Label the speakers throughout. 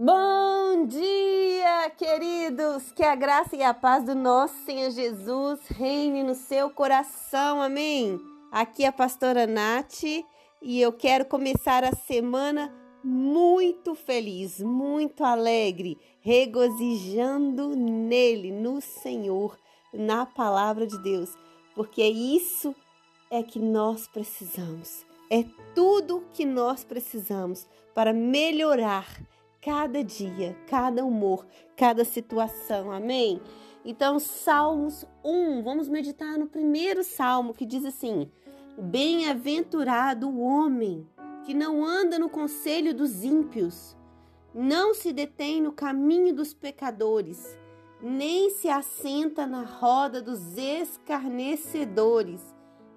Speaker 1: Bom dia, queridos! Que a graça e a paz do nosso Senhor Jesus reine no seu coração, amém? Aqui é a pastora Nath e eu quero começar a semana muito feliz, muito alegre, regozijando nele, no Senhor, na palavra de Deus, porque é isso é que nós precisamos. É tudo que nós precisamos para melhorar cada dia, cada humor, cada situação. Amém? Então, Salmos 1, vamos meditar no primeiro salmo que diz assim: Bem-aventurado o homem que não anda no conselho dos ímpios, não se detém no caminho dos pecadores, nem se assenta na roda dos escarnecedores.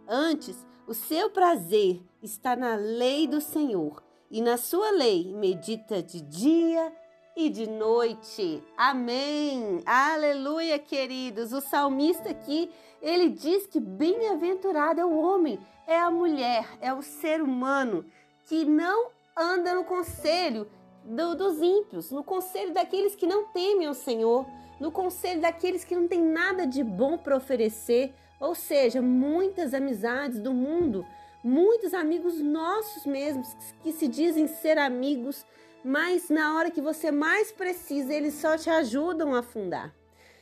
Speaker 1: Antes, o seu prazer está na lei do Senhor e na sua lei medita de dia e de noite. Amém. Aleluia, queridos. O salmista aqui, ele diz que bem-aventurado é o homem, é a mulher, é o ser humano que não anda no conselho do, dos ímpios, no conselho daqueles que não temem o Senhor, no conselho daqueles que não têm nada de bom para oferecer, ou seja, muitas amizades do mundo muitos amigos nossos mesmos que se dizem ser amigos, mas na hora que você mais precisa, eles só te ajudam a afundar.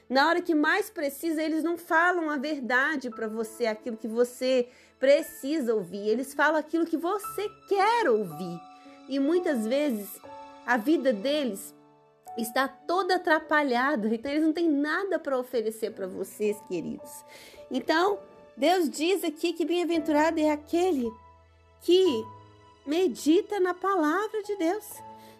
Speaker 1: Na hora que mais precisa, eles não falam a verdade para você, aquilo que você precisa ouvir. Eles falam aquilo que você quer ouvir. E muitas vezes a vida deles está toda atrapalhada, então eles não têm nada para oferecer para vocês, queridos. Então, Deus diz aqui que bem-aventurado é aquele que medita na palavra de Deus,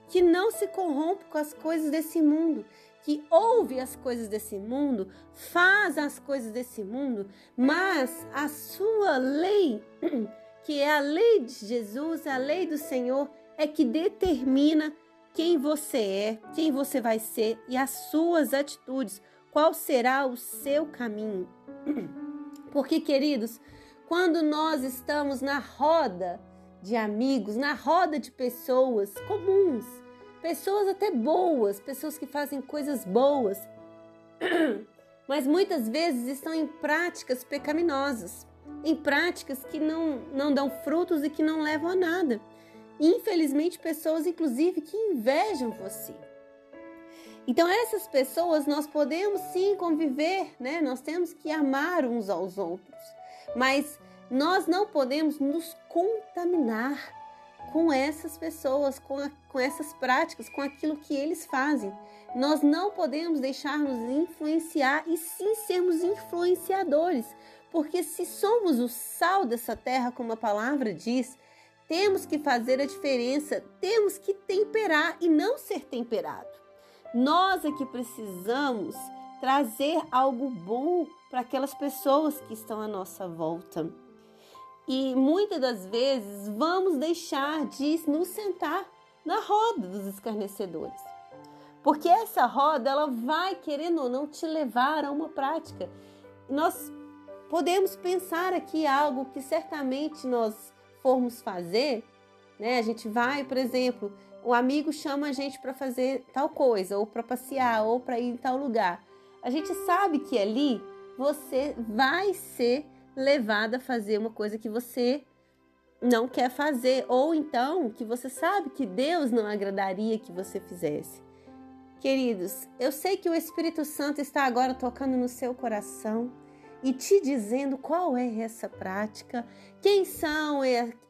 Speaker 1: que não se corrompe com as coisas desse mundo, que ouve as coisas desse mundo, faz as coisas desse mundo, mas a sua lei, que é a lei de Jesus, a lei do Senhor, é que determina quem você é, quem você vai ser e as suas atitudes, qual será o seu caminho. Porque, queridos, quando nós estamos na roda de amigos, na roda de pessoas comuns, pessoas até boas, pessoas que fazem coisas boas, mas muitas vezes estão em práticas pecaminosas, em práticas que não, não dão frutos e que não levam a nada. Infelizmente, pessoas, inclusive, que invejam você. Então, essas pessoas nós podemos sim conviver, né? Nós temos que amar uns aos outros, mas nós não podemos nos contaminar com essas pessoas, com, a, com essas práticas, com aquilo que eles fazem. Nós não podemos deixar nos influenciar e sim sermos influenciadores, porque se somos o sal dessa terra, como a palavra diz, temos que fazer a diferença, temos que temperar e não ser temperado. Nós é que precisamos trazer algo bom para aquelas pessoas que estão à nossa volta. E muitas das vezes vamos deixar de nos sentar na roda dos escarnecedores. Porque essa roda ela vai querendo ou não te levar a uma prática. Nós podemos pensar aqui algo que certamente nós formos fazer, né? A gente vai, por exemplo, o amigo chama a gente para fazer tal coisa, ou para passear, ou para ir em tal lugar. A gente sabe que ali você vai ser levado a fazer uma coisa que você não quer fazer, ou então que você sabe que Deus não agradaria que você fizesse. Queridos, eu sei que o Espírito Santo está agora tocando no seu coração e te dizendo qual é essa prática, quem são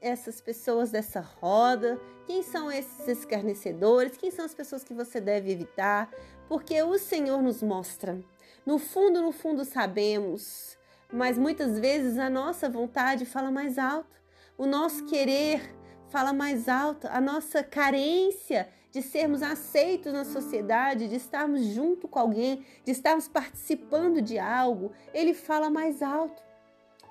Speaker 1: essas pessoas dessa roda, quem são esses escarnecedores, quem são as pessoas que você deve evitar, porque o Senhor nos mostra. No fundo, no fundo sabemos, mas muitas vezes a nossa vontade fala mais alto, o nosso querer fala mais alto, a nossa carência de sermos aceitos na sociedade, de estarmos junto com alguém, de estarmos participando de algo, ele fala mais alto.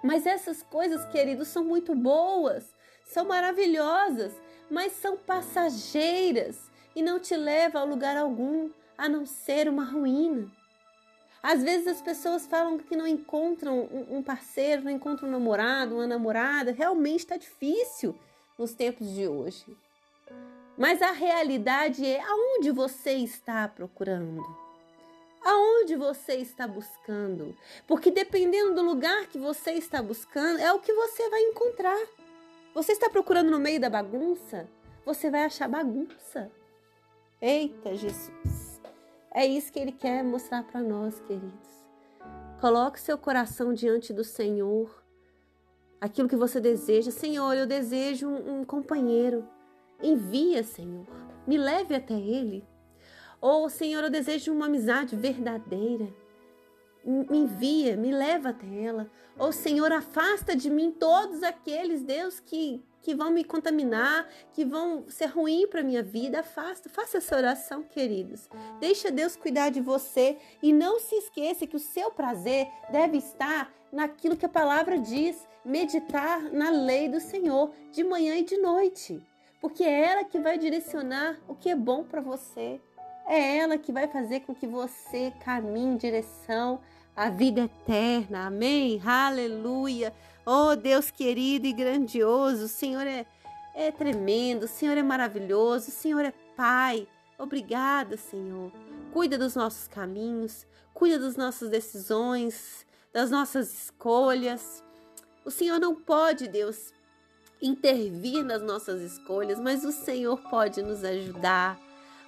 Speaker 1: Mas essas coisas, queridos, são muito boas, são maravilhosas, mas são passageiras e não te levam a lugar algum a não ser uma ruína. Às vezes as pessoas falam que não encontram um parceiro, não encontram um namorado, uma namorada. Realmente está difícil nos tempos de hoje. Mas a realidade é aonde você está procurando. Aonde você está buscando? Porque dependendo do lugar que você está buscando, é o que você vai encontrar. Você está procurando no meio da bagunça? Você vai achar bagunça. Eita, Jesus. É isso que ele quer mostrar para nós, queridos. Coloque seu coração diante do Senhor. Aquilo que você deseja. Senhor, eu desejo um, um companheiro. Envia, Senhor. Me leve até ele. Ou, Senhor, eu desejo uma amizade verdadeira. Me envia, me leva até ela. Ou, Senhor, afasta de mim todos aqueles, Deus, que, que vão me contaminar, que vão ser ruim para minha vida. Afasta, faça essa oração, queridos. Deixa Deus cuidar de você e não se esqueça que o seu prazer deve estar naquilo que a palavra diz, meditar na lei do Senhor de manhã e de noite, porque é ela que vai direcionar o que é bom para você. É ela que vai fazer com que você caminhe em direção à vida eterna. Amém? Aleluia. Oh, Deus querido e grandioso, o Senhor é, é tremendo, o Senhor é maravilhoso, o Senhor é Pai. Obrigada, Senhor. Cuida dos nossos caminhos, cuida das nossas decisões, das nossas escolhas. O Senhor não pode, Deus, intervir nas nossas escolhas, mas o Senhor pode nos ajudar.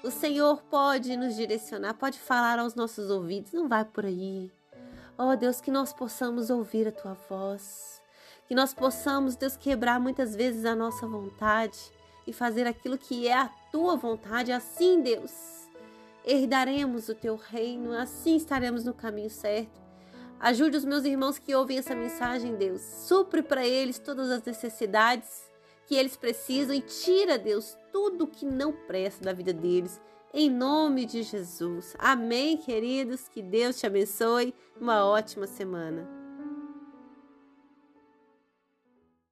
Speaker 1: O Senhor pode nos direcionar, pode falar aos nossos ouvidos. Não vai por aí. Oh Deus, que nós possamos ouvir a tua voz. Que nós possamos, Deus, quebrar muitas vezes a nossa vontade e fazer aquilo que é a tua vontade. Assim, Deus, herdaremos o teu reino, assim estaremos no caminho certo. Ajude os meus irmãos que ouvem essa mensagem, Deus. Supre para eles todas as necessidades que eles precisam e tira, Deus, tudo que não presta da vida deles. Em nome de Jesus. Amém, queridos. Que Deus te abençoe. Uma ótima semana.